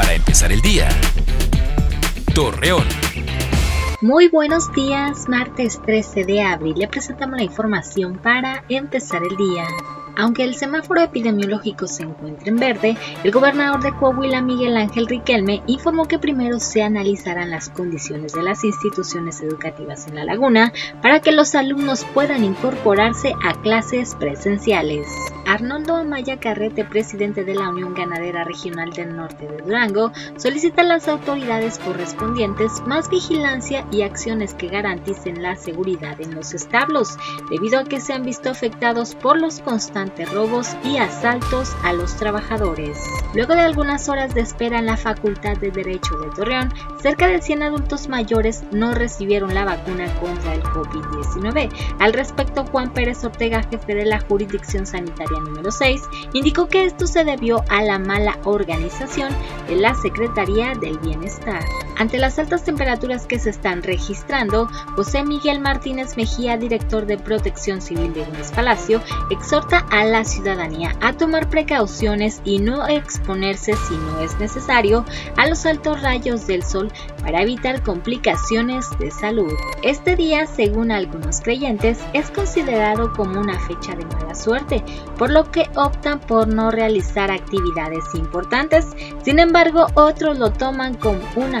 Para empezar el día. Torreón. Muy buenos días, martes 13 de abril. Le presentamos la información para empezar el día. Aunque el semáforo epidemiológico se encuentra en verde, el gobernador de Coahuila, Miguel Ángel Riquelme, informó que primero se analizarán las condiciones de las instituciones educativas en la laguna para que los alumnos puedan incorporarse a clases presenciales. Arnoldo Amaya Carrete, presidente de la Unión Ganadera Regional del Norte de Durango, solicita a las autoridades correspondientes más vigilancia y acciones que garanticen la seguridad en los establos, debido a que se han visto afectados por los constantes robos y asaltos a los trabajadores. Luego de algunas horas de espera en la Facultad de Derecho de Torreón, cerca de 100 adultos mayores no recibieron la vacuna contra el COVID-19. Al respecto, Juan Pérez Ortega, jefe de la jurisdicción sanitaria número 6, indicó que esto se debió a la mala organización de la Secretaría del Bienestar. Ante las altas temperaturas que se están registrando, José Miguel Martínez Mejía, director de Protección Civil de Gómez Palacio, exhorta a la ciudadanía a tomar precauciones y no exponerse si no es necesario a los altos rayos del sol para evitar complicaciones de salud. Este día, según algunos creyentes, es considerado como una fecha de mala suerte, por lo que optan por no realizar actividades importantes. Sin embargo, otros lo toman como una